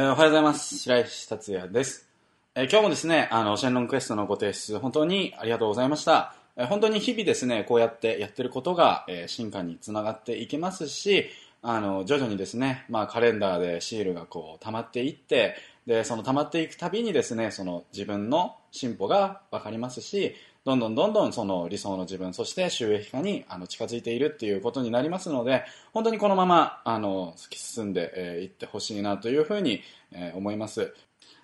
えーおはようございます。白石達也です。えー今日もですね、あの、シェンロンクエストのご提出、本当にありがとうございました。えー本当に日々ですね、こうやってやってることが、えー進化につながっていきますし、あの、徐々にですね、まあ、カレンダーでシールがこう、溜まっていって、で、その溜まっていくたびにですね、その自分の進歩がわかりますし、どんどんどんどんその理想の自分、そして収益化にあの近づいているっていうことになりますので、本当にこのままあの突き進んでい、ってほしいなというふうに、思います。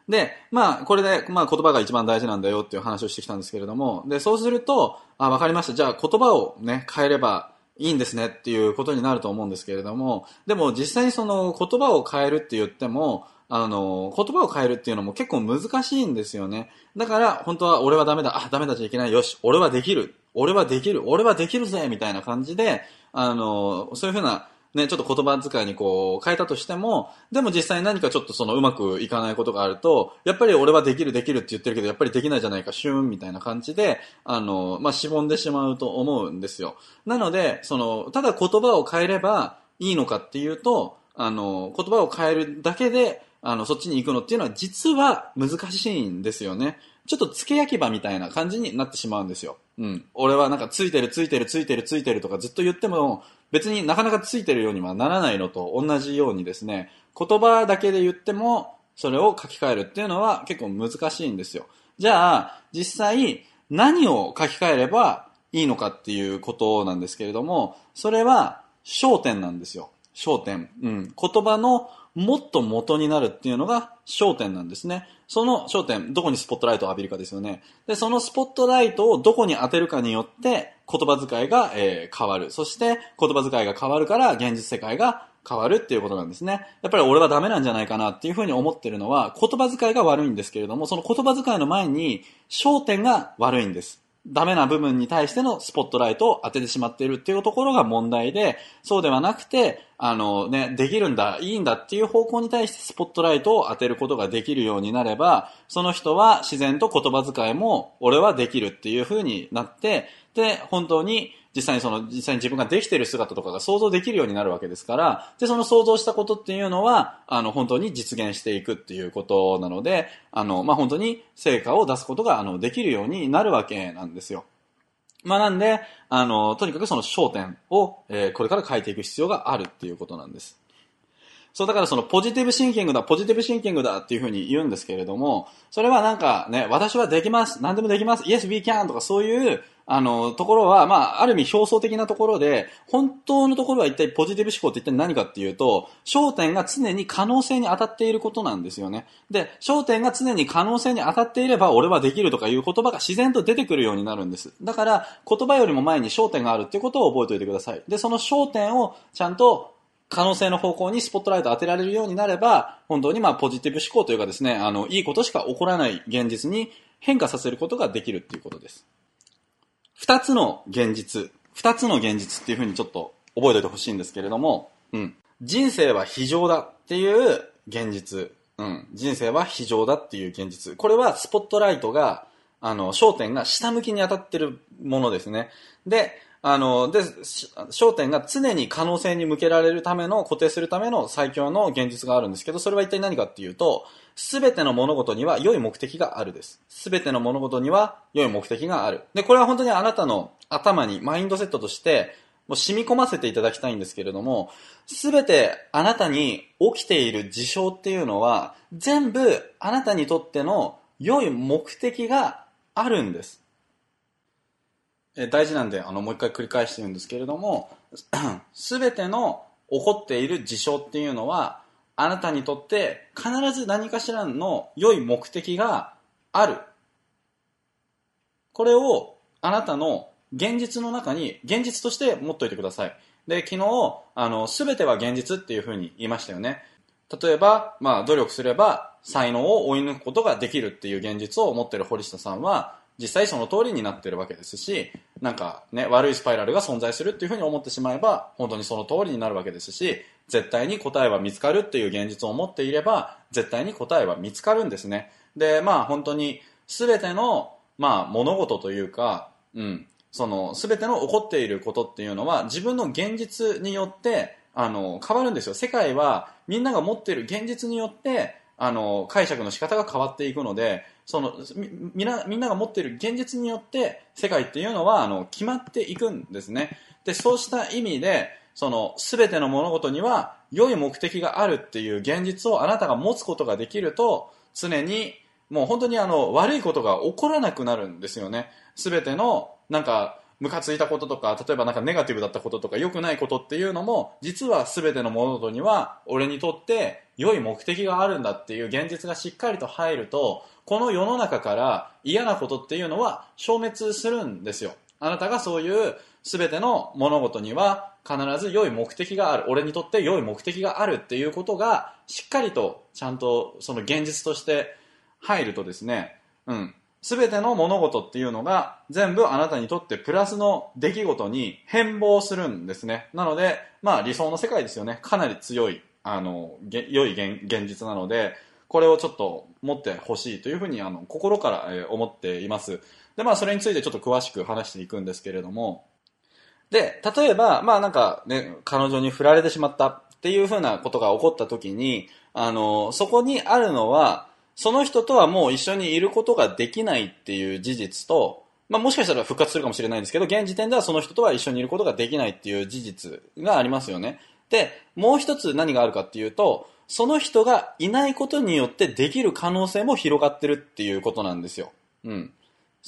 で、まあ、これで、まあ、言葉が一番大事なんだよっていう話をしてきたんですけれども、で、そうすると、あ、わかりました。じゃあ、言葉をね、変えればいいんですねっていうことになると思うんですけれども、でも実際にその言葉を変えるって言っても、あの、言葉を変えるっていうのも結構難しいんですよね。だから、本当は俺はダメだ、あ、ダメだじゃいけない、よし、俺はできる、俺はできる、俺はできるぜ、みたいな感じで、あの、そういうふうな、ね、ちょっと言葉遣いにこう変えたとしても、でも実際何かちょっとそのうまくいかないことがあると、やっぱり俺はできるできるって言ってるけど、やっぱりできないじゃないか、シューンみたいな感じで、あの、まあ、しぼんでしまうと思うんですよ。なので、その、ただ言葉を変えればいいのかっていうと、あの、言葉を変えるだけで、あの、そっちに行くのっていうのは実は難しいんですよね。ちょっと付け焼き場みたいな感じになってしまうんですよ。うん。俺はなんかついてるついてるついてるついてるとかずっと言っても別になかなかついてるようにはならないのと同じようにですね、言葉だけで言ってもそれを書き換えるっていうのは結構難しいんですよ。じゃあ、実際何を書き換えればいいのかっていうことなんですけれども、それは焦点なんですよ。焦点。うん。言葉のもっと元になるっていうのが焦点なんですね。その焦点、どこにスポットライトを浴びるかですよね。で、そのスポットライトをどこに当てるかによって言葉遣いが、えー変わる。そして言葉遣いが変わるから現実世界が変わるっていうことなんですね。やっぱり俺はダメなんじゃないかなっていうふうに思ってるのは言葉遣いが悪いんですけれども、その言葉遣いの前に焦点が悪いんです。ダメな部分に対してのスポットライトを当ててしまっているっていうところが問題で、そうではなくて、あのね、できるんだ、いいんだっていう方向に対してスポットライトを当てることができるようになれば、その人は自然と言葉遣いも俺はできるっていう風になって、で、本当に実際にその、実際に自分ができている姿とかが想像できるようになるわけですから、で、その想像したことっていうのは、あの、本当に実現していくっていうことなので、あの、まあ、本当に成果を出すことが、あの、できるようになるわけなんですよ。まあなんで、あの、とにかくその焦点を、えーこれから変えていく必要があるっていうことなんです。そう、だからそのポジティブシンキングだ、ポジティブシンキングだっていうふうに言うんですけれども、それはなんかね、私はできます、何でもできます、Yes, we can とかそういう、あの、ところは、まあ、ある意味表層的なところで、本当のところは一体ポジティブ思考って一体何かっていうと、焦点が常に可能性に当たっていることなんですよね。で、焦点が常に可能性に当たっていれば、俺はできるとかいう言葉が自然と出てくるようになるんです。だから、言葉よりも前に焦点があるっていうことを覚えておいてください。で、その焦点をちゃんと可能性の方向にスポットライトを当てられるようになれば、本当にまあポジティブ思考というかですね、あの、いいことしか起こらない現実に変化させることができるっていうことです。二つの現実、二つの現実っていうふうにちょっと覚えておいてほしいんですけれども、うん。人生は非常だっていう現実。うん。人生は非常だっていう現実。これはスポットライトが、あの、焦点が下向きに当たってるものですね。で、あの、で、焦点が常に可能性に向けられるための、固定するための最強の現実があるんですけど、それは一体何かっていうと、すべての物事には良い目的があるです。すべての物事には良い目的がある。で、これは本当にあなたの頭にマインドセットとして、もう染み込ませていただきたいんですけれども、すべてあなたに起きている事象っていうのは、全部あなたにとっての良い目的があるんです。え大事なんで、あの、もう一回繰り返して言うんですけれども、すべての起こっている事象っていうのは、あなたにとって必ず何かしらの良い目的がある。これをあなたの現実の中に現実として持っといてください。で、昨日、あの、すべては現実っていうふうに言いましたよね。例えば、まあ、努力すれば才能を追い抜くことができるっていう現実を持ってる堀下さんは、実際その通りになってるわけですし、なんかね、悪いスパイラルが存在するっていうふうに思ってしまえば、本当にその通りになるわけですし、絶対に答えは見つかるっていう現実を持っていれば、絶対に答えは見つかるんですね。で、まあ本当に全ての、まあ物事というか、うん、その全ての起こっていることっていうのは自分の現実によってあの変わるんですよ世界はみんなが持っている現実によってあの、解釈の仕方が変わっていくので、その、み、んな、みんなが持っている現実によって、世界っていうのは、あの、決まっていくんですね。で、そうした意味で、その、全ての物事には、良い目的があるっていう現実をあなたが持つことができると、常に、もう本当にあの、悪いことが起こらなくなるんですよね。全ての、なんか、ムカついたこととか、例えばなんかネガティブだったこととか、良くないことっていうのも、実は全ての物事には、俺にとって良い目的があるんだっていう現実がしっかりと入ると、この世の中から嫌なことっていうのは消滅するんですよ。あなたがそういう全ての物事には必ず良い目的がある。俺にとって良い目的があるっていうことが、しっかりとちゃんとその現実として入るとですね、うん。全ての物事っていうのが全部あなたにとってプラスの出来事に変貌するんですね。なので、まあ理想の世界ですよね。かなり強い、あの、良い現実なので、これをちょっと持ってほしいというふうにあの心から、え思っています。で、まあそれについてちょっと詳しく話していくんですけれども、で、例えば、まあなんかね、彼女に振られてしまったっていうふうなことが起こった時に、あの、そこにあるのは、その人とはもう一緒にいることができないっていう事実と、まあもしかしたら復活するかもしれないんですけど、現時点ではその人とは一緒にいることができないっていう事実がありますよね。で、もう一つ何があるかっていうと、その人がいないことによってできる可能性も広がってるっていうことなんですよ。うん。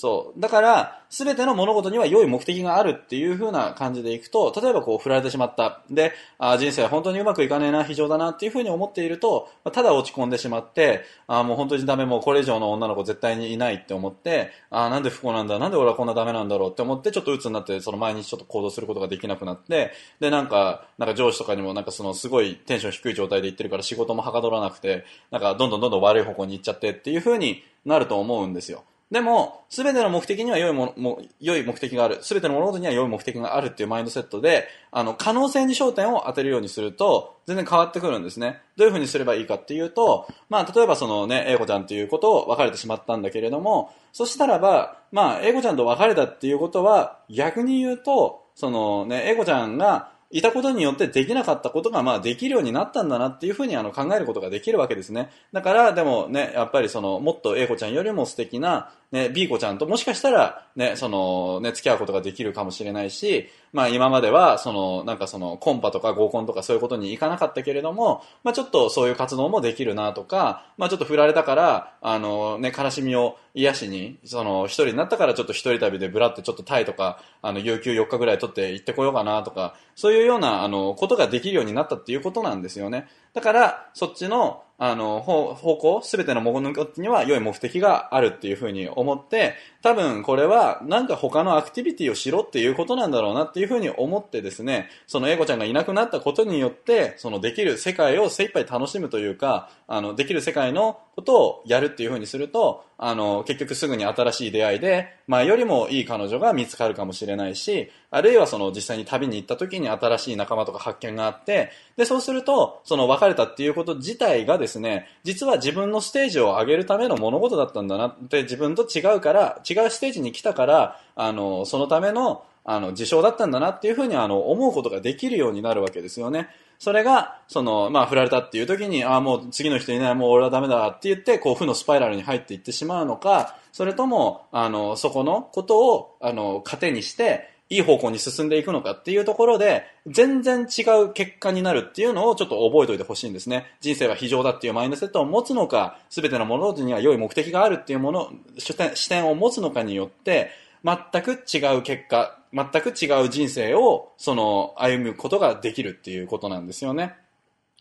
そう。だから、すべての物事には良い目的があるっていう風な感じでいくと、例えばこう振られてしまった。で、あ人生は本当にうまくいかねえな、非常だなっていう風に思っていると、ただ落ち込んでしまって、あもう本当にダメ、もうこれ以上の女の子絶対にいないって思って、あなんで不幸なんだ、なんで俺はこんなダメなんだろうって思って、ちょっと鬱になって、その毎日ちょっと行動することができなくなって、で、なんか、なんか上司とかにもなんかそのすごいテンション低い状態で行ってるから仕事もはかどらなくて、なんかどんどんどんどん悪い方向に行っちゃってっていう風になると思うんですよ。でも、すべての目的には良いもも、良い目的がある。すべての物事には良い目的があるっていうマインドセットで、あの、可能性に焦点を当てるようにすると、全然変わってくるんですね。どういうふうにすればいいかっていうと、まあ、例えばそのね、英子ちゃんっていうことを別れてしまったんだけれども、そしたらば、まあ、英子ちゃんと別れたっていうことは、逆に言うと、そのね、英子ちゃんが、いたことによってできなかったことがまあできるようになったんだなっていうふうにあの考えることができるわけですね。だからでもね、やっぱりそのもっと英子ちゃんよりも素敵なね、B 子ちゃんともしかしたらね、そのね、付き合うことができるかもしれないし、まあ今まではそのなんかそのコンパとか合コンとかそういうことに行かなかったけれども、まあちょっとそういう活動もできるなとか、まあちょっと振られたから、あのね、悲しみを癒しに、その一人になったからちょっと一人旅でブラってちょっとタイとか、あの、有給4日ぐらい取って行ってこようかなとか、そういうような、あの、ことができるようになったっていうことなんですよね。だから、そっちの、あの、方向、すべての物事には良い目的があるっていうふうに思って、多分これはなんか他のアクティビティをしろっていうことなんだろうなっていうふうに思ってですね、その英子ちゃんがいなくなったことによって、そのできる世界を精一杯楽しむというか、あの、できる世界のことをやるっていうふうにすると、あの、結局すぐに新しい出会いで、前よりもいい彼女が見つかるかもしれないし、あるいはその実際に旅に行った時に新しい仲間とか発見があって、で、そうすると、その別れたっていうこと自体がですね、実は自分のステージを上げるための物事だったんだなって、自分と違うから、違うステージに来たから、あの、そのための、あの、事象だったんだなっていうふうに、あの、思うことができるようになるわけですよね。それが、その、まあ、振られたっていう時に、ああ、もう次の人いない、もう俺はダメだって言って、こう、負のスパイラルに入っていってしまうのか、それとも、あの、そこのことを、あの、糧にして、いい方向に進んでいくのかっていうところで、全然違う結果になるっていうのをちょっと覚えておいてほしいんですね。人生は非常だっていうマインドセットを持つのか、すべての物事には良い目的があるっていうもの、視点を持つのかによって、全く違う結果、全く違う人生を、その、歩むことができるっていうことなんですよね。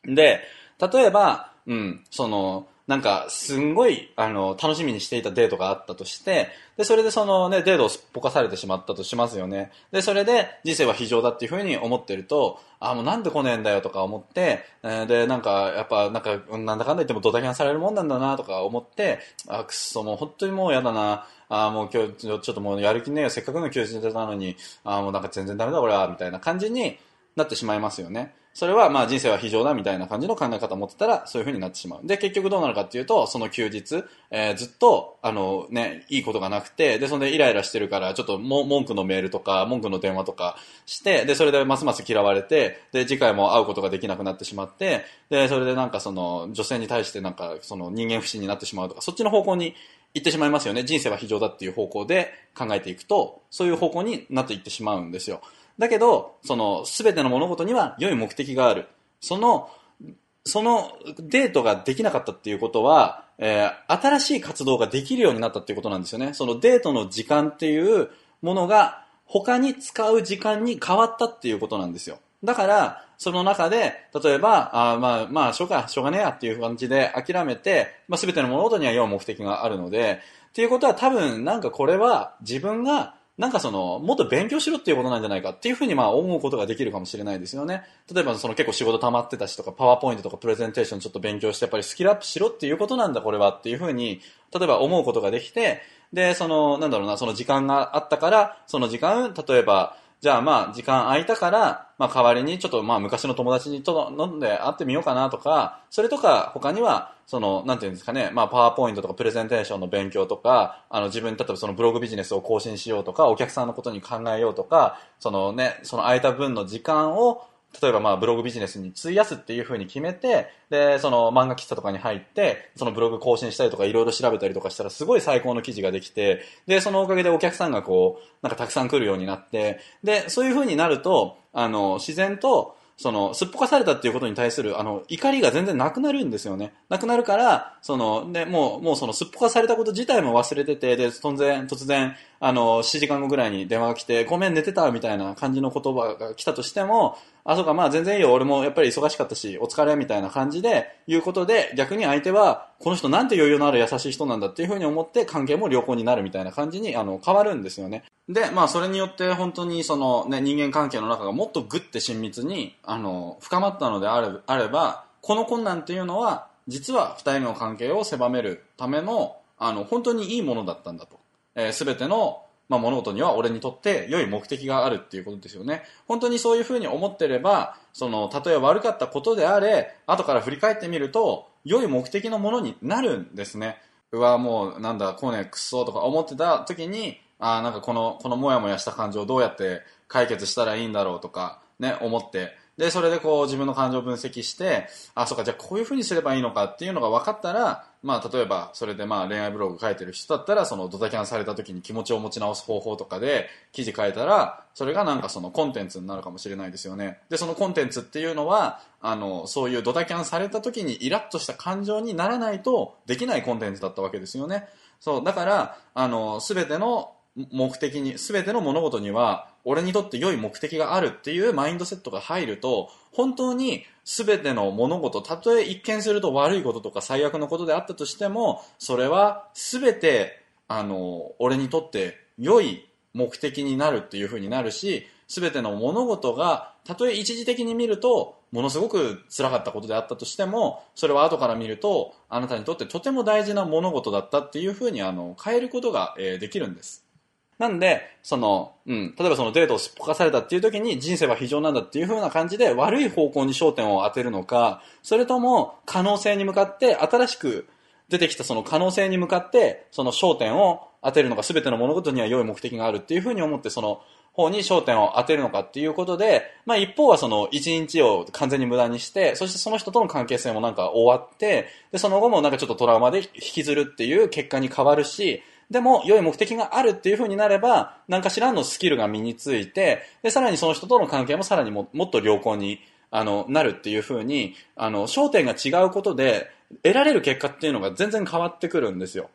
で、例えば、うん、その、なんか、すんごい、あの、楽しみにしていたデートがあったとして、で、それでそのね、デートをすっぽかされてしまったとしますよね。で、それで人生は非常だっていうふうに思ってると、あ、もうなんで来ねえんだよとか思って、で、なんか、やっぱ、なんか、なんだかんだ言ってもドタキャンされるもんなんだなとか思って、あ、くっそ、もう本当にもう嫌だな。あもう今日ちょっともうやる気ねえよ。せっかくの休日なのに、あもうなんか全然ダメだ俺は、みたいな感じになってしまいますよね。それはまあ人生は非常だみたいな感じの考え方を持ってたらそういう風になってしまう。で、結局どうなるかっていうと、その休日、えー、ずっと、あのね、いいことがなくて、で、それでイライラしてるから、ちょっとも文句のメールとか、文句の電話とかして、で、それでますます嫌われて、で、次回も会うことができなくなってしまって、で、それでなんかその、女性に対してなんか、その人間不信になってしまうとか、そっちの方向に行ってしまいますよね。人生は非常だっていう方向で考えていくと、そういう方向になっていってしまうんですよ。だけど、その、すべての物事には良い目的がある。その、そのデートができなかったっていうことは、えー、新しい活動ができるようになったっていうことなんですよね。そのデートの時間っていうものが他に使う時間に変わったっていうことなんですよ。だから、その中で、例えば、あまあ、まあ、しょうか、しょうがねえやっていう感じで諦めて、まあ、すべての物事には良い目的があるので、っていうことは多分、なんかこれは自分がなんかその、もっと勉強しろっていうことなんじゃないかっていうふうにまあ思うことができるかもしれないですよね。例えばその結構仕事溜まってたしとか、パワーポイントとかプレゼンテーションちょっと勉強してやっぱりスキルアップしろっていうことなんだこれはっていうふうに、例えば思うことができて、で、その、なんだろうな、その時間があったから、その時間、例えば、じゃあまあ時間空いたから、まあ代わりにちょっとまあ昔の友達にと飲んで会ってみようかなとか、それとか他には、その、なんていうんですかね、まあパワーポイントとかプレゼンテーションの勉強とか、あの自分、例えばそのブログビジネスを更新しようとか、お客さんのことに考えようとか、そのね、その空いた分の時間を、例えばまあブログビジネスに費やすっていうふうに決めて、で、その漫画喫茶とかに入って、そのブログ更新したりとかいろいろ調べたりとかしたらすごい最高の記事ができて、で、そのおかげでお客さんがこう、なんかたくさん来るようになって、で、そういうふうになると、あの、自然と、その、すっぽかされたっていうことに対する、あの、怒りが全然なくなるんですよね。なくなるから、その、で、もう、もうその、すっぽかされたこと自体も忘れてて、で、突然、突然、あの、7時間後ぐらいに電話が来て、ごめん寝てたみたいな感じの言葉が来たとしても、あ、そうか、まあ全然いいよ、俺もやっぱり忙しかったし、お疲れみたいな感じで言うことで、逆に相手は、この人なんて余裕のある優しい人なんだっていうふうに思って関係も良好になるみたいな感じに、あの、変わるんですよね。で、まあそれによって本当にそのね、人間関係の中がもっとぐって親密に、あの、深まったのであれあれば、この困難っていうのは、実は二人の関係を狭めるための、あの、本当にいいものだったんだと。えー、全てのまあ、物事には俺にとって良い目的があるっていうことですよね。本当にそういうふうに思ってれば、その、たとえ悪かったことであれ、後から振り返ってみると、良い目的のものになるんですね。うわ、もう、なんだ、こうね、くっそとか思ってた時に、ああなんかこの、このモヤモヤした感情をどうやって解決したらいいんだろうとか、ね、思って、で、それでこう自分の感情を分析して、あ、そうか、じゃあこういう風にすればいいのかっていうのが分かったら、まあ例えばそれでまあ恋愛ブログ書いてる人だったら、そのドタキャンされた時に気持ちを持ち直す方法とかで記事書いたら、それがなんかそのコンテンツになるかもしれないですよね。で、そのコンテンツっていうのは、あの、そういうドタキャンされた時にイラッとした感情にならないとできないコンテンツだったわけですよね。そう、だから、あの、すべての目的に、すべての物事には、俺にとって良い目的があるっていうマインドセットが入ると、本当にすべての物事、たとえ一見すると悪いこととか最悪のことであったとしても、それはすべて、あの、俺にとって良い目的になるっていう風になるし、すべての物事が、たとえ一時的に見ると、ものすごく辛かったことであったとしても、それは後から見ると、あなたにとってとても大事な物事だったっていう風にあの変えることが、えー、できるんです。なんで、その、うん、例えばそのデートをすっぽかされたっていう時に人生は非常なんだっていう風な感じで悪い方向に焦点を当てるのか、それとも可能性に向かって新しく出てきたその可能性に向かってその焦点を当てるのか全ての物事には良い目的があるっていう風に思ってその方に焦点を当てるのかっていうことで、まあ一方はその一日を完全に無駄にして、そしてその人との関係性もなんか終わって、で、その後もなんかちょっとトラウマで引きずるっていう結果に変わるし、でも、良い目的があるっていう風になれば、何かしらのスキルが身について、で、さらにその人との関係もさらにももっと良好に、あの、なるっていう風に、あの、焦点が違うことで、得られる結果っていうのが全然変わってくるんですよ。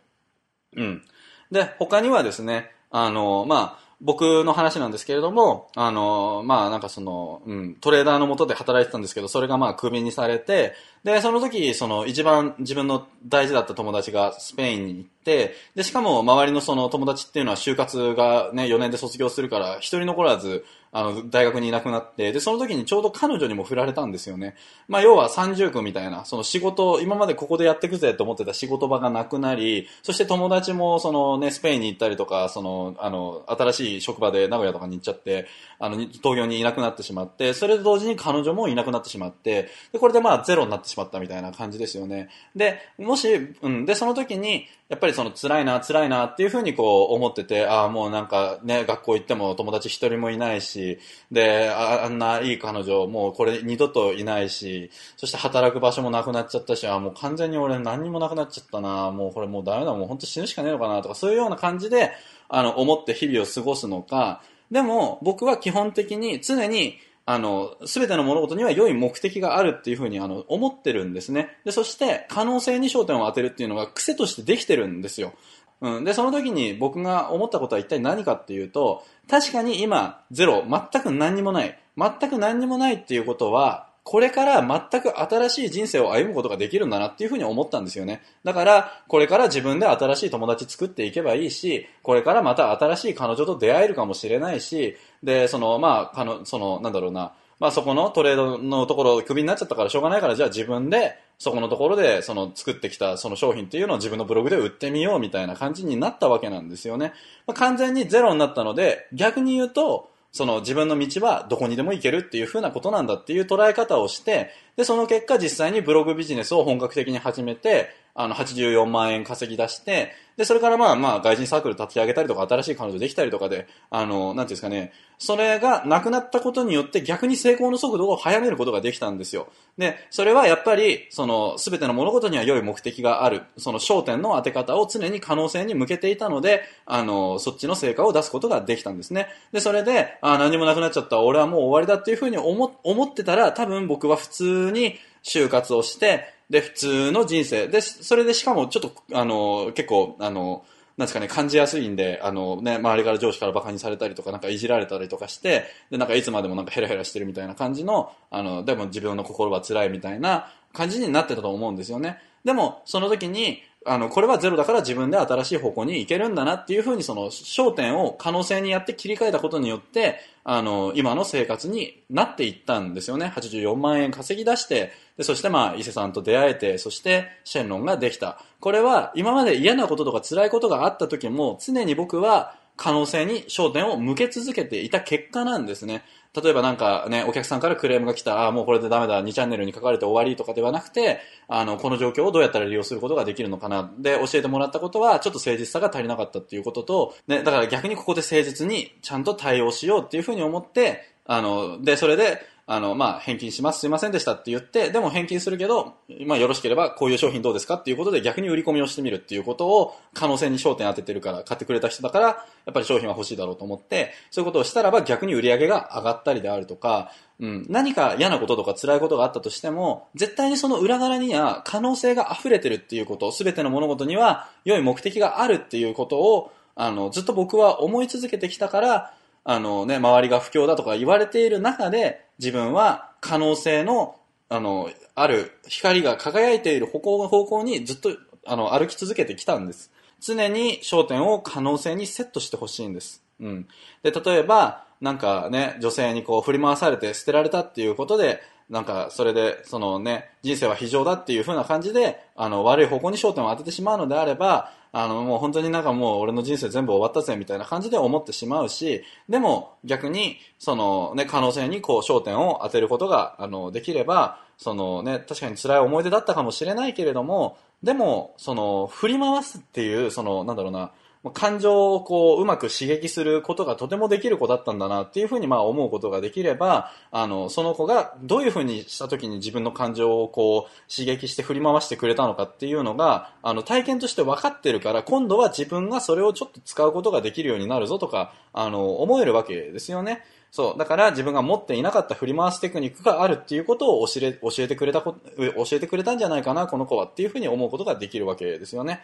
うん。で、他にはですね、あの、まあ、僕の話なんですけれども、あの、まあなんかその、うん、トレーダーのもとで働いてたんですけど、それがまクビにされて、で、その時、その一番自分の大事だった友達がスペインに行って、で、しかも周りのその友達っていうのは就活がね、4年で卒業するから、一人残らず、あの、大学にいなくなって、で、その時にちょうど彼女にも振られたんですよね。まあ、要は三重苦みたいな、その仕事、今までここでやってくぜと思ってた仕事場がなくなり、そして友達も、そのね、スペインに行ったりとか、その、あの、新しい職場で名古屋とかに行っちゃって、あの、東京にいなくなってしまって、それと同時に彼女もいなくなってしまって、で、これでまあゼロになってしまったみたいな感じですよね。で、もし、うん、で、その時に、やっぱりその辛いな、辛いなっていうふうにこう思ってて、ああ、もうなんかね、学校行っても友達一人もいないし、で、あんないい彼女、もうこれ二度といないし、そして働く場所もなくなっちゃったし、あもう完全に俺何にもなくなっちゃったな、もうこれもうダメだ、もう本当死ぬしかねえのかなとか、そういうような感じで、あの、思って日々を過ごすのか、でも僕は基本的に常にあの、すべての物事には良い目的があるっていうふうにあの思ってるんですね。で、そして可能性に焦点を当てるっていうのが癖としてできてるんですよ。うん。で、その時に僕が思ったことは一体何かっていうと、確かに今、ゼロ、全く何にもない。全く何にもないっていうことは、これから全く新しい人生を歩むことができるんだなっていうふうに思ったんですよね。だから、これから自分で新しい友達作っていけばいいし、これからまた新しい彼女と出会えるかもしれないし、で、その、まあ、かの、その、なんだろうな、まあそこのトレードのところクビになっちゃったからしょうがないからじゃあ自分でそこのところでその作ってきたその商品っていうのを自分のブログで売ってみようみたいな感じになったわけなんですよね。まあ、完全にゼロになったので逆に言うとその自分の道はどこにでも行けるっていう風なことなんだっていう捉え方をして、で、その結果実際にブログビジネスを本格的に始めて、あの、84万円稼ぎ出して、で、それからまあまあ、外人サークル立ち上げたりとか、新しい彼女できたりとかで、あの、なんていうんですかね、それがなくなったことによって逆に成功の速度を早めることができたんですよ。で、それはやっぱり、その、すべての物事には良い目的がある、その焦点の当て方を常に可能性に向けていたので、あの、そっちの成果を出すことができたんですね。で、それで、あ何もなくなっちゃった、俺はもう終わりだっていうふうに思、思ってたら、多分僕は普通に就活をして、で、普通の人生。で、それでしかもちょっと、あの、結構、あの、なんですかね、感じやすいんで、あのね、周りから上司から馬鹿にされたりとか、なんかいじられたりとかして、で、なんかいつまでもなんかヘラヘラしてるみたいな感じの、あの、でも自分の心は辛いみたいな感じになってたと思うんですよね。でも、その時に、あの、これはゼロだから自分で新しい方向に行けるんだなっていうふうにその焦点を可能性にやって切り替えたことによって、あの、今の生活になっていったんですよね。84万円稼ぎ出して、で、そしてまあ、伊勢さんと出会えて、そしてシェンロンができた。これは今まで嫌なこととか辛いことがあった時も、常に僕は可能性に焦点を向け続けていた結果なんですね。例えばなんかね、お客さんからクレームが来た、ああ、もうこれでダメだ、2チャンネルに書かれて終わりとかではなくて、あの、この状況をどうやったら利用することができるのかな。で、教えてもらったことは、ちょっと誠実さが足りなかったっていうことと、ね、だから逆にここで誠実にちゃんと対応しようっていうふうに思って、あの、で、それで、あの、まあ、返金します、すいませんでしたって言って、でも返金するけど、まあ、よろしければこういう商品どうですかっていうことで逆に売り込みをしてみるっていうことを可能性に焦点当ててるから、買ってくれた人だから、やっぱり商品は欲しいだろうと思って、そういうことをしたらば逆に売り上げが上がったりであるとか、うん、何か嫌なこととか辛いことがあったとしても、絶対にその裏側には可能性が溢れてるっていうこと、すべての物事には良い目的があるっていうことを、あの、ずっと僕は思い続けてきたから、あのね、周りが不況だとか言われている中で、自分は可能性の、あの、ある光が輝いている方向方向にずっと、あの、歩き続けてきたんです。常に焦点を可能性にセットしてほしいんです。うん。で、例えば、なんかね、女性にこう振り回されて捨てられたっていうことで、なんか、それで、そのね、人生は非常だっていう風な感じで、あの、悪い方向に焦点を当ててしまうのであれば、あの、もう本当になんかもう俺の人生全部終わったぜみたいな感じで思ってしまうし、でも逆に、そのね、可能性にこう焦点を当てることが、あの、できれば、そのね、確かに辛い思い出だったかもしれないけれども、でも、その、振り回すっていう、その、なんだろうな、感情をこう、うまく刺激することがとてもできる子だったんだなっていうふうにまあ思うことができれば、あの、その子がどういうふうにした時に自分の感情をこう、刺激して振り回してくれたのかっていうのが、あの、体験として分かってるから、今度は自分がそれをちょっと使うことができるようになるぞとか、あの、思えるわけですよね。そう。だから自分が持っていなかった振り回すテクニックがあるっていうことを教え教えてくれたこ、教えてくれたんじゃないかな、この子はっていうふうに思うことができるわけですよね。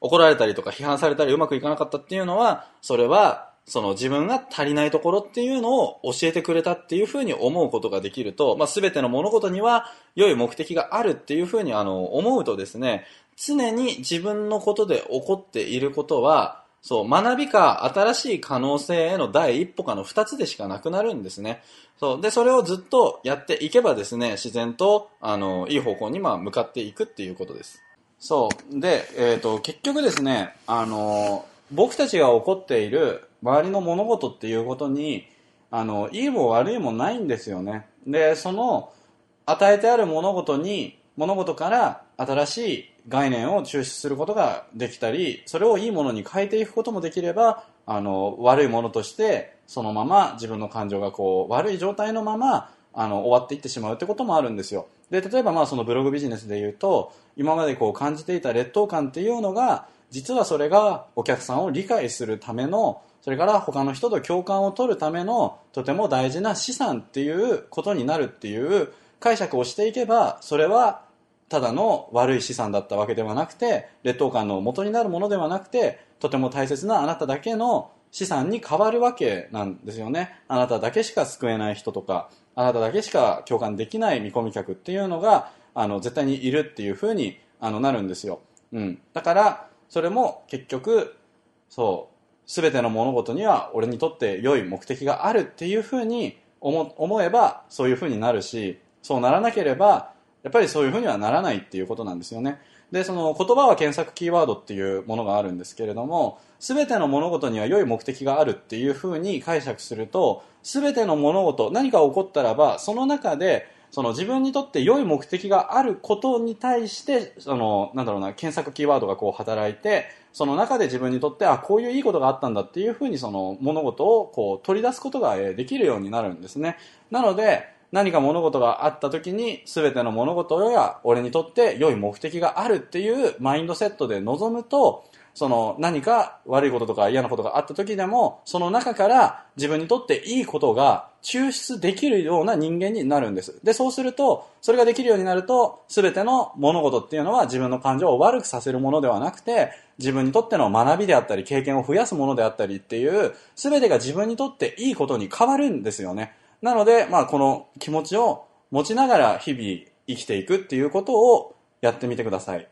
怒られたりとか批判されたりうまくいかなかったっていうのは、それは、その自分が足りないところっていうのを教えてくれたっていうふうに思うことができると、まあ、全ての物事には良い目的があるっていうふうにあの思うとですね、常に自分のことで起こっていることは、そう、学びか新しい可能性への第一歩かの二つでしかなくなるんですね。そう。で、それをずっとやっていけばですね、自然と、あの、いい方向にまあ向かっていくっていうことです。そう。で、えっ、ー、と、結局ですね、あの、僕たちが起こっている周りの物事っていうことに、あの、いいも悪いもないんですよね。で、その、与えてある物事に、物事から新しい概念を抽出することができたり、それをいいものに変えていくこともできれば、あの、悪いものとして、そのまま自分の感情がこう、悪い状態のまま、あの、終わっていってしまうってこともあるんですよ。で、例えばまあそのブログビジネスで言うと、今までこう感じていた劣等感っていうのが、実はそれがお客さんを理解するためのそれから他の人と共感を取るためのとても大事な資産っていうことになるっていう解釈をしていけばそれはただの悪い資産だったわけではなくて劣等感の元になるものではなくてとても大切なあなただけの資産に変わるわけなんですよね。あなただけしか救えない人とかあなただけしか共感できない見込み客っていうのがあの絶対にいるっていうふうにあのなるんですよ、うん、だからそれも結局そう全ての物事には俺にとって良い目的があるっていうふうに思思えばそういうふうになるしそうならなければやっぱりそういうふうにはならないっていうことなんですよね。でその言葉は検索キーワードっていうものがあるんですけれども全ての物事には良い目的があるっていうふうに解釈すると全ての物事何か起こったらばその中でその自分にとって良い目的があることに対してそのなんだろうな検索キーワードがこう働いてその中で自分にとってあこういういいことがあったんだっていうふうにその物事をこう取り出すことができるようになるんですね。なので何か物事があった時に全ての物事や俺にとって良い目的があるっていうマインドセットで臨むとその何か悪いこととか嫌なことがあった時でも、その中から自分にとっていいことが抽出できるような人間になるんです。で、そうすると、それができるようになると、すべての物事っていうのは自分の感情を悪くさせるものではなくて、自分にとっての学びであったり、経験を増やすものであったりっていう、すべてが自分にとっていいことに変わるんですよね。なので、まあ、この気持ちを持ちながら日々生きていくっていうことをやってみてください。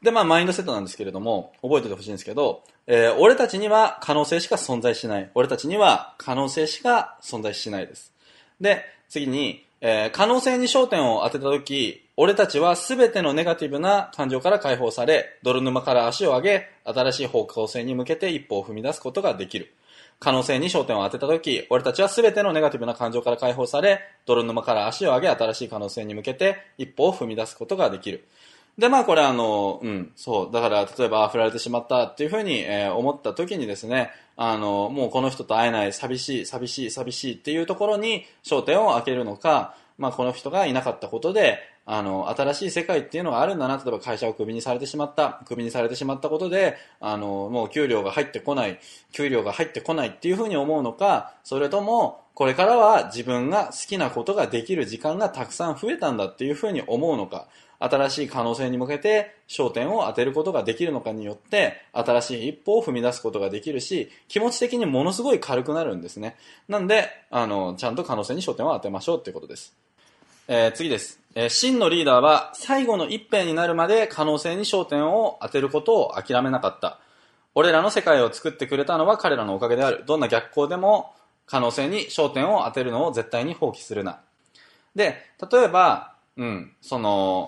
で、まあ、マインドセットなんですけれども、覚えててほしいんですけど、えー、俺たちには可能性しか存在しない。俺たちには可能性しか存在しないです。で、次に、えー、可能性に焦点を当てたとき、俺たちは全てのネガティブな感情から解放され、泥沼から足を上げ、新しい方向性に向けて一歩を踏み出すことができる。可能性に焦点を当てたとき、俺たちは全てのネガティブな感情から解放され、泥沼から足を上げ、新しい可能性に向けて一歩を踏み出すことができる。で、まあこれあの、うん、そう。だから、例えば、振られてしまったっていうふうに、えー、思った時にですね、あの、もうこの人と会えない、寂しい、寂しい、寂しいっていうところに焦点を当てるのか、まあこの人がいなかったことで、あの、新しい世界っていうのがあるんだな。例えば会社をクビにされてしまった。クビにされてしまったことで、あの、もう給料が入ってこない。給料が入ってこないっていうふうに思うのか、それとも、これからは自分が好きなことができる時間がたくさん増えたんだっていうふうに思うのか。新しい可能性に向けて焦点を当てることができるのかによって、新しい一歩を踏み出すことができるし、気持ち的にものすごい軽くなるんですね。なんで、あの、ちゃんと可能性に焦点を当てましょうってことです。えー、次です。えー、真のリーダーは最後の一辺になるまで可能性に焦点を当てることを諦めなかった。俺らの世界を作ってくれたのは彼らのおかげである。どんな逆行でも可能性に焦点を当てるのを絶対に放棄するな。で、例えば、うん、その、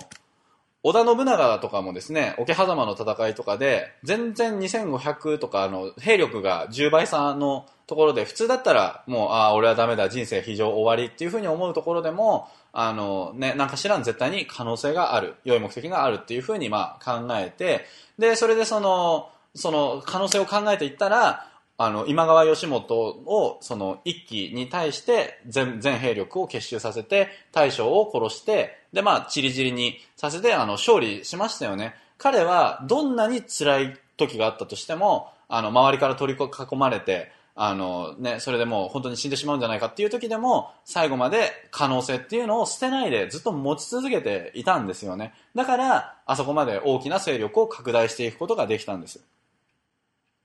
織田信長とかもですね、桶狭間の戦いとかで、全然2500とかあの兵力が10倍差のところで、普通だったらもう、ああ、俺はダメだ、人生非常終わりっていうふうに思うところでも、あのね、なんか知らん絶対に可能性がある、良い目的があるっていうふうにまあ考えて、で、それでその、その可能性を考えていったら、あの、今川義元を、その一揆に対して全、全兵力を結集させて、大将を殺して、で、まあ、チリチリにさせて、あの、勝利しましたよね。彼は、どんなに辛い時があったとしても、あの、周りから取り囲まれて、あのね、それでもう本当に死んでしまうんじゃないかっていう時でも、最後まで可能性っていうのを捨てないでずっと持ち続けていたんですよね。だから、あそこまで大きな勢力を拡大していくことができたんです。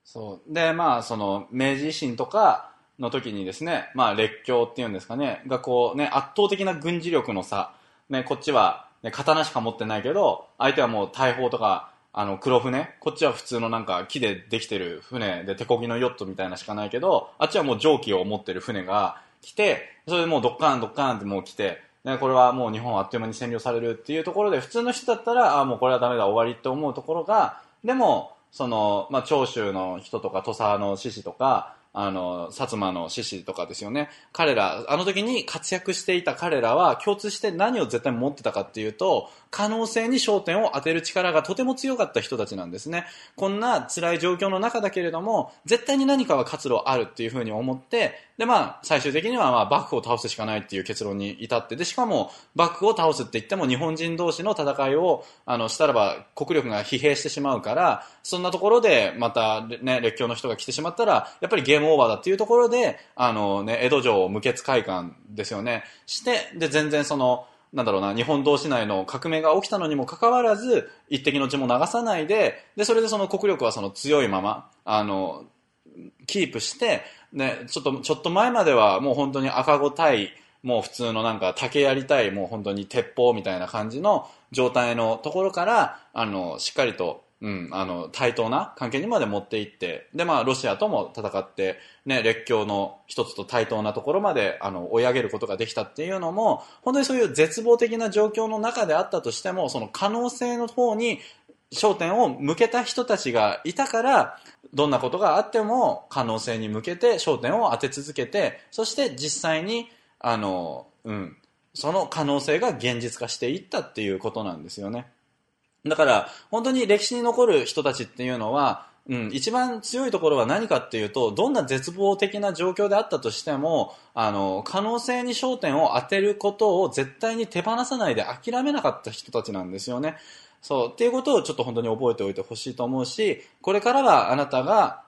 そう。で、まあ、その、明治維新とかの時にですね、まあ、列強っていうんですかね、がこうね、圧倒的な軍事力の差、ね、こっちは、ね、刀しか持ってないけど、相手はもう大砲とか、あの、黒船こっちは普通のなんか木でできてる船で手漕ぎのヨットみたいなしかないけど、あっちはもう蒸気を持ってる船が来て、それでもうドッカーンドッカーンってもう来て、ね、これはもう日本はあっという間に占領されるっていうところで、普通の人だったら、あもうこれはダメだ、終わりって思うところが、でも、その、まあ、長州の人とか、土佐の志士とか、あの、薩摩の志士とかですよね。彼ら、あの時に活躍していた彼らは共通して何を絶対持ってたかっていうと、可能性に焦点を当てる力がとても強かった人たちなんですね。こんな辛い状況の中だけれども、絶対に何かは活路あるっていうふうに思って、で、まあ、最終的には、まあ、幕府を倒すしかないっていう結論に至って、で、しかも、幕府を倒すって言っても、日本人同士の戦いを、あの、したらば、国力が疲弊してしまうから、そんなところで、また、ね、列強の人が来てしまったら、やっぱりゲームオーバーだっていうところで、あのね、江戸城を無血会館ですよね。して、で、全然その、なんだろうな、日本同士内の革命が起きたのにもかかわらず、一滴の血も流さないで、で、それでその国力はその強いまま、あの、キープして、ね、ちょっと、ちょっと前まではもう本当に赤子対、もう普通のなんか竹やりたい、もう本当に鉄砲みたいな感じの状態のところから、あの、しっかりと、うん、あの、対等な関係にまで持っていって、で、まあ、ロシアとも戦って、ね、列強の一つと対等なところまで、あの、追い上げることができたっていうのも、本当にそういう絶望的な状況の中であったとしても、その可能性の方に焦点を向けた人たちがいたから、どんなことがあっても可能性に向けて焦点を当て続けて、そして実際に、あの、うん、その可能性が現実化していったっていうことなんですよね。だから、本当に歴史に残る人たちっていうのは、うん、一番強いところは何かっていうと、どんな絶望的な状況であったとしても、あの、可能性に焦点を当てることを絶対に手放さないで諦めなかった人たちなんですよね。そう、っていうことをちょっと本当に覚えておいてほしいと思うし、これからはあなたが、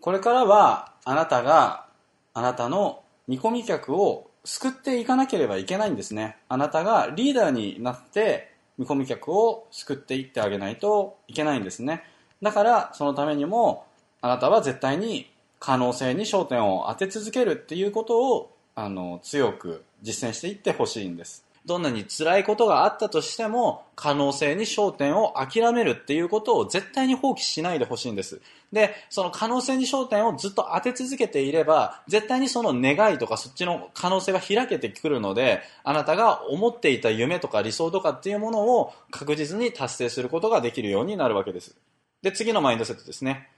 これからはあなたが、あなたの見込み客を救っていかなければいけないんですね。あなたがリーダーになって、見込み客を救っていってあげないといけないんですね。だから、そのためにも、あなたは絶対に可能性に焦点を当て続けるっていうことを、あの、強く実践していってほしいんです。どんなに辛いことがあったとしても、可能性に焦点を諦めるっていうことを絶対に放棄しないでほしいんです。で、その可能性に焦点をずっと当て続けていれば、絶対にその願いとかそっちの可能性が開けてくるので、あなたが思っていた夢とか理想とかっていうものを確実に達成することができるようになるわけです。で、次のマインドセットですね。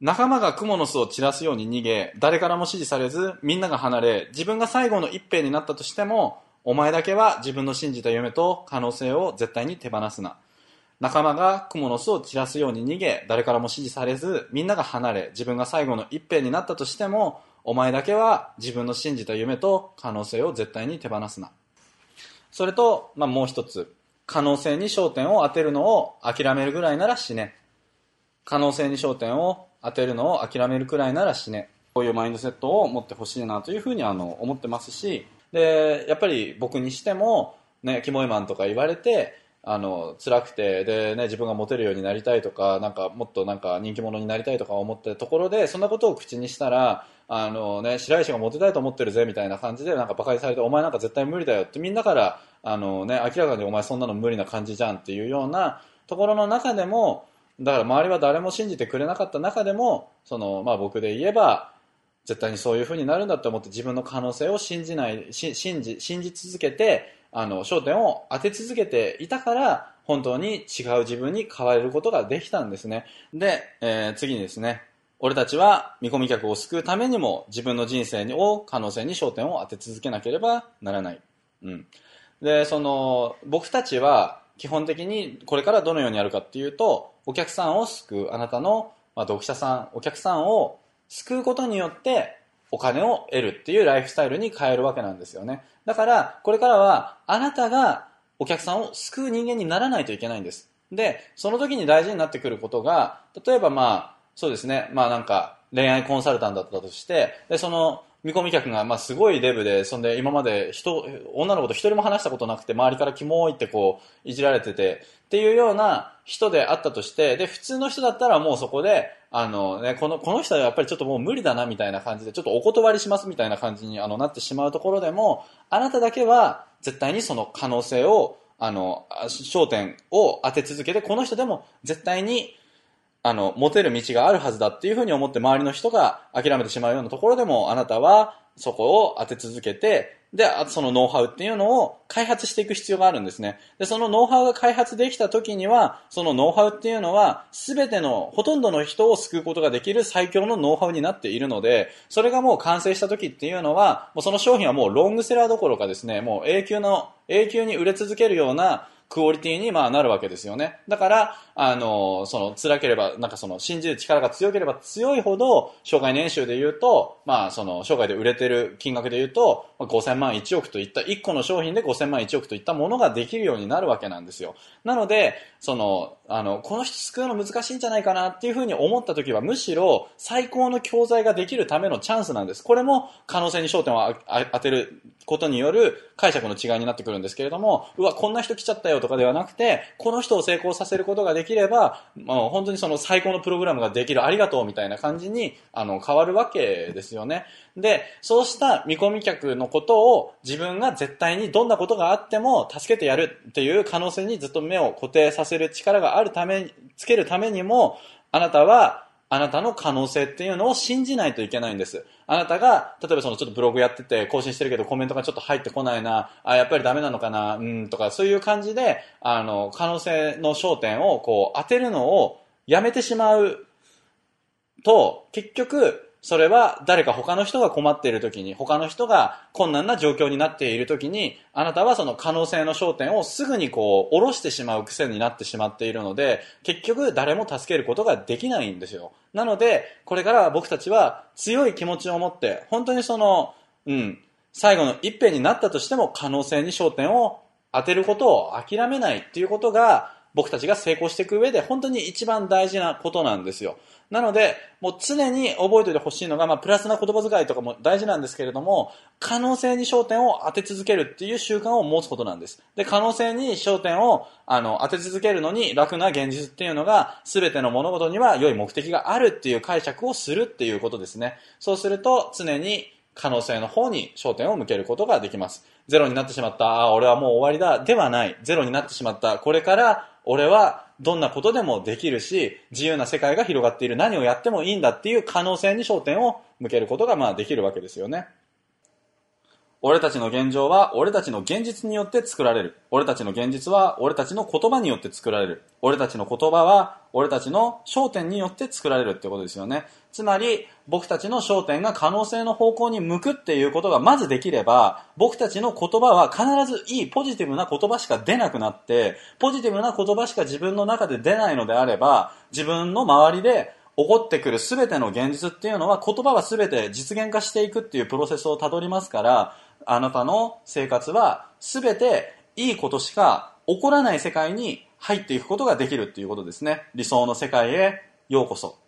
仲間が蜘蛛の巣を散らすように逃げ、誰からも支持されず、みんなが離れ、自分が最後の一兵になったとしても、お前だけは自分の信じた夢と可能性を絶対に手放すな。仲間が雲の巣を散らすように逃げ、誰からも支持されず、みんなが離れ、自分が最後の一兵になったとしても、お前だけは自分の信じた夢と可能性を絶対に手放すな。それと、まあ、もう一つ。可能性に焦点を当てるのを諦めるぐらいなら死ね。可能性に焦点を当てるのを諦めるくらいなら死ね。こういうマインドセットを持ってほしいなというふうにあの思ってますし、で、やっぱり僕にしても、ね、キモイマンとか言われて、あの、辛くて、でね、自分がモテるようになりたいとか、なんかもっとなんか人気者になりたいとか思ってるところで、そんなことを口にしたら、あのね、白石がモテたいと思ってるぜみたいな感じで、なんか馬鹿にされて、お前なんか絶対無理だよってみんなから、あのね、明らかにお前そんなの無理な感じじゃんっていうようなところの中でも、だから周りは誰も信じてくれなかった中でも、その、まあ僕で言えば、絶対にそういう風になるんだと思って自分の可能性を信じない、信じ、信じ続けて、あの、焦点を当て続けていたから、本当に違う自分に変われることができたんですね。で、えー、次にですね、俺たちは見込み客を救うためにも自分の人生を可能性に焦点を当て続けなければならない。うん。で、その、僕たちは基本的にこれからどのようにやるかっていうと、お客さんを救う、あなたの、まあ、読者さん、お客さんを救うことによってお金を得るっていうライフスタイルに変えるわけなんですよね。だから、これからはあなたがお客さんを救う人間にならないといけないんです。で、その時に大事になってくることが、例えばまあ、そうですね、まあなんか恋愛コンサルタントだったとして、で、その見込み客が、まあ、すごいデブで、そんで今まで人、女の子と一人も話したことなくて、周りからキモいってこう、いじられてて、っていうような人であったとして、で、普通の人だったらもうそこで、あのね、この、この人はやっぱりちょっともう無理だなみたいな感じで、ちょっとお断りしますみたいな感じにあのなってしまうところでも、あなただけは絶対にその可能性を、あの、焦点を当て続けて、この人でも絶対にあの、持てる道があるはずだっていうふうに思って周りの人が諦めてしまうようなところでも、あなたはそこを当て続けて、で、あとそのノウハウっていうのを開発していく必要があるんですね。で、そのノウハウが開発できた時には、そのノウハウっていうのは、すべての、ほとんどの人を救うことができる最強のノウハウになっているので、それがもう完成した時っていうのは、もうその商品はもうロングセラーどころかですね、もう永久の、永久に売れ続けるような、クオリティにまあなるわけですよね。だから、あの、その辛ければ、なんかその信じる力が強ければ強いほど、生涯年収で言うと、まあその生涯で売れてる金額で言うと、5000万1億といった、1個の商品で5000万1億といったものができるようになるわけなんですよ。なので、その、あの、この人救うの難しいんじゃないかなっていうふうに思った時は、むしろ最高の教材ができるためのチャンスなんです。これも可能性に焦点を当てることによる解釈の違いになってくるんですけれども、うわ、こんな人来ちゃったよとかではなくて、この人を成功させることができれば、もう本当にその最高のプログラムができる、ありがとうみたいな感じに、あの、変わるわけですよね。で、そうした見込み客のことを自分が絶対にどんなことがあっても助けてやるっていう可能性にずっと目を固定させる力があるため、つけるためにも、あなたはあなたの可能性っていうのを信じないといけないんです。あなたが、例えばそのちょっとブログやってて更新してるけどコメントがちょっと入ってこないな、あ、やっぱりダメなのかな、うんとかそういう感じで、あの、可能性の焦点をこう当てるのをやめてしまうと、結局、それは誰か他の人が困っている時に、他の人が困難な状況になっている時に、あなたはその可能性の焦点をすぐにこう、下ろしてしまう癖になってしまっているので、結局誰も助けることができないんですよ。なので、これから僕たちは強い気持ちを持って、本当にその、うん、最後の一辺になったとしても可能性に焦点を当てることを諦めないっていうことが、僕たちが成功していく上で本当に一番大事なことなんですよ。なので、もう常に覚えておいてほしいのが、まあ、プラスな言葉遣いとかも大事なんですけれども、可能性に焦点を当て続けるっていう習慣を持つことなんです。で、可能性に焦点を、あの、当て続けるのに楽な現実っていうのが、すべての物事には良い目的があるっていう解釈をするっていうことですね。そうすると、常に可能性の方に焦点を向けることができます。ゼロになってしまった、ああ、俺はもう終わりだ、ではない。ゼロになってしまった、これから俺はどんなことでもできるし、自由な世界が広がっている、何をやってもいいんだっていう可能性に焦点を向けることがまあできるわけですよね。俺たちの現状は俺たちの現実によって作られる。俺たちの現実は俺たちの言葉によって作られる。俺たちの言葉は俺たちの焦点によって作られるってことですよね。つまり僕たちの焦点が可能性の方向に向くっていうことがまずできれば、僕たちの言葉は必ずいいポジティブな言葉しか出なくなって、ポジティブな言葉しか自分の中で出ないのであれば、自分の周りで起こってくる全ての現実っていうのは言葉は全て実現化していくっていうプロセスをたどりますから、あなたの生活は全ていいことしか起こらない世界に入っていくことができるっていうことですね。理想の世界へようこそ。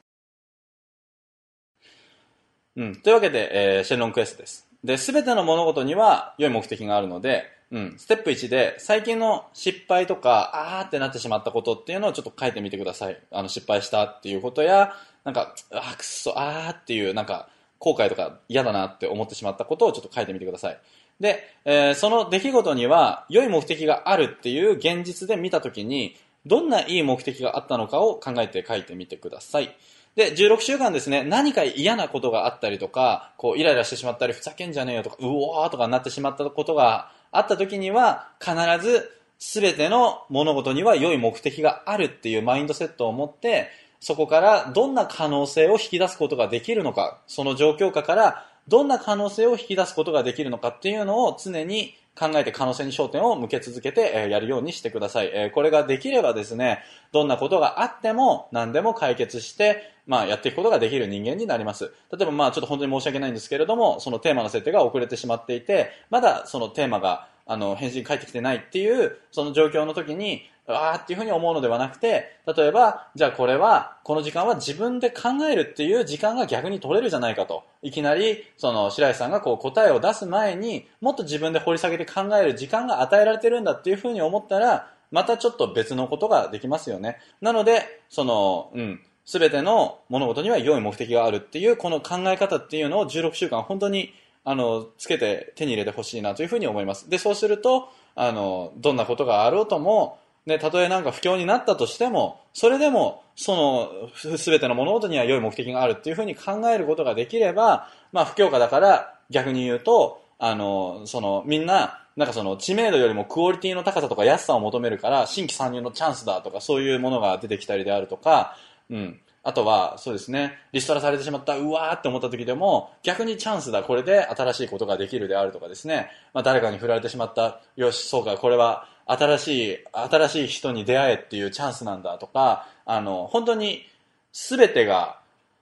うん。というわけで、えー、シェンロンクエストです。で、すべての物事には良い目的があるので、うん。ステップ1で、最近の失敗とか、あーってなってしまったことっていうのをちょっと書いてみてください。あの、失敗したっていうことや、なんか、あーくっそ、あーっていう、なんか、後悔とか嫌だなって思ってしまったことをちょっと書いてみてください。で、えー、その出来事には良い目的があるっていう現実で見たときに、どんないい目的があったのかを考えて書いてみてください。で、16週間ですね、何か嫌なことがあったりとか、こう、イライラしてしまったり、ふざけんじゃねえよとか、うおーとかなってしまったことがあった時には、必ず全ての物事には良い目的があるっていうマインドセットを持って、そこからどんな可能性を引き出すことができるのか、その状況下からどんな可能性を引き出すことができるのかっていうのを常に考えて可能性に焦点を向け続けて、やるようにしてください。これができればですね、どんなことがあっても何でも解決して、まあやっていくことができる人間になります。例えばまあちょっと本当に申し訳ないんですけれども、そのテーマの設定が遅れてしまっていて、まだそのテーマがあの返信返ってきてないっていうその状況の時に、ああっていうふうに思うのではなくて、例えば、じゃあこれは、この時間は自分で考えるっていう時間が逆に取れるじゃないかと。いきなり、その、白石さんがこう答えを出す前に、もっと自分で掘り下げて考える時間が与えられてるんだっていうふうに思ったら、またちょっと別のことができますよね。なので、その、うん、全ての物事には良い目的があるっていう、この考え方っていうのを16週間本当に、あの、つけて手に入れてほしいなというふうに思います。で、そうすると、あの、どんなことがあろうとも、ね、たとえなんか不況になったとしても、それでも、その、すべての物事には良い目的があるっていうふうに考えることができれば、まあ不況下だから逆に言うと、あの、その、みんな、なんかその知名度よりもクオリティの高さとか安さを求めるから新規参入のチャンスだとかそういうものが出てきたりであるとか、うん。あとは、そうですね、リストラされてしまった、うわーって思った時でも、逆にチャンスだ、これで新しいことができるであるとかですね、まあ誰かに振られてしまった、よし、そうか、これは新しい、新しい人に出会えっていうチャンスなんだとか、あの、本当に全てが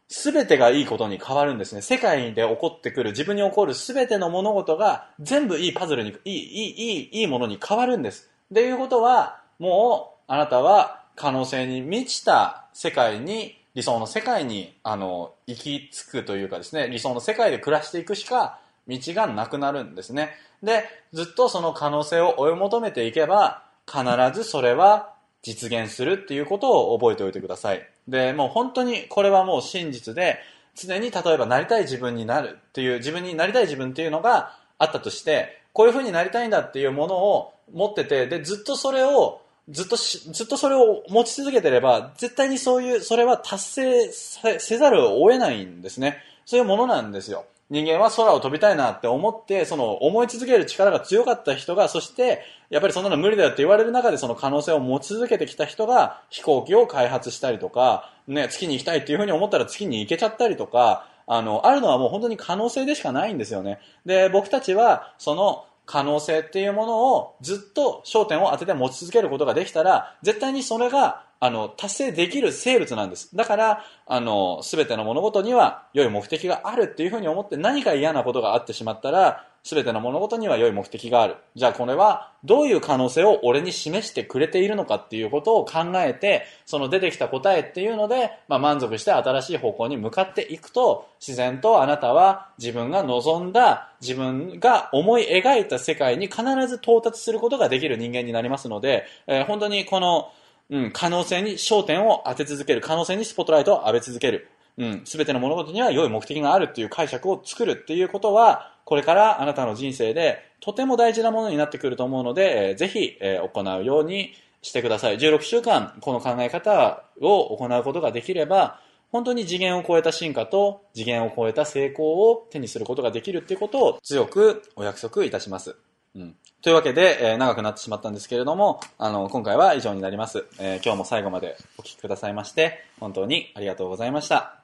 すべてがいいことに変わるんですね。世界で起こってくる、自分に起こるすべての物事が全部いいパズルに、いい、いい、いい、いいものに変わるんです。っていうことは、もう、あなたは可能性に満ちた世界に、理想の世界に、あの、行き着くというかですね、理想の世界で暮らしていくしか道がなくなるんですね。で、ずっとその可能性を追い求めていけば、必ずそれは実現するっていうことを覚えておいてください。で、もう本当にこれはもう真実で、常に例えばなりたい自分になるっていう、自分になりたい自分っていうのがあったとして、こういう風になりたいんだっていうものを持ってて、で、ずっとそれを、ずっとずっとそれを持ち続けてれば、絶対にそういう、それは達成せざるを得ないんですね。そういうものなんですよ。人間は空を飛びたいなって思って、その思い続ける力が強かった人が、そして、やっぱりそんなの無理だよって言われる中でその可能性を持ち続けてきた人が飛行機を開発したりとか、ね、月に行きたいっていうふうに思ったら月に行けちゃったりとか、あの、あるのはもう本当に可能性でしかないんですよね。で、僕たちは、その、可能性っていうものをずっと焦点を当てて持ち続けることができたら、絶対にそれがあの、達成できる生物なんです。だから、あの、すべての物事には良い目的があるっていうふうに思って何か嫌なことがあってしまったら、すべての物事には良い目的がある。じゃあこれはどういう可能性を俺に示してくれているのかっていうことを考えて、その出てきた答えっていうので、まあ、満足して新しい方向に向かっていくと、自然とあなたは自分が望んだ、自分が思い描いた世界に必ず到達することができる人間になりますので、えー、本当にこの、うん、可能性に焦点を当て続ける。可能性にスポットライトを浴び続ける。うん、すべての物事には良い目的があるっていう解釈を作るっていうことは、これからあなたの人生でとても大事なものになってくると思うので、えー、ぜひ、えー、行うようにしてください。16週間、この考え方を行うことができれば、本当に次元を超えた進化と次元を超えた成功を手にすることができるっていうことを強くお約束いたします。うん。というわけで、えー、長くなってしまったんですけれども、あの、今回は以上になります。えー、今日も最後までお聴きくださいまして、本当にありがとうございました。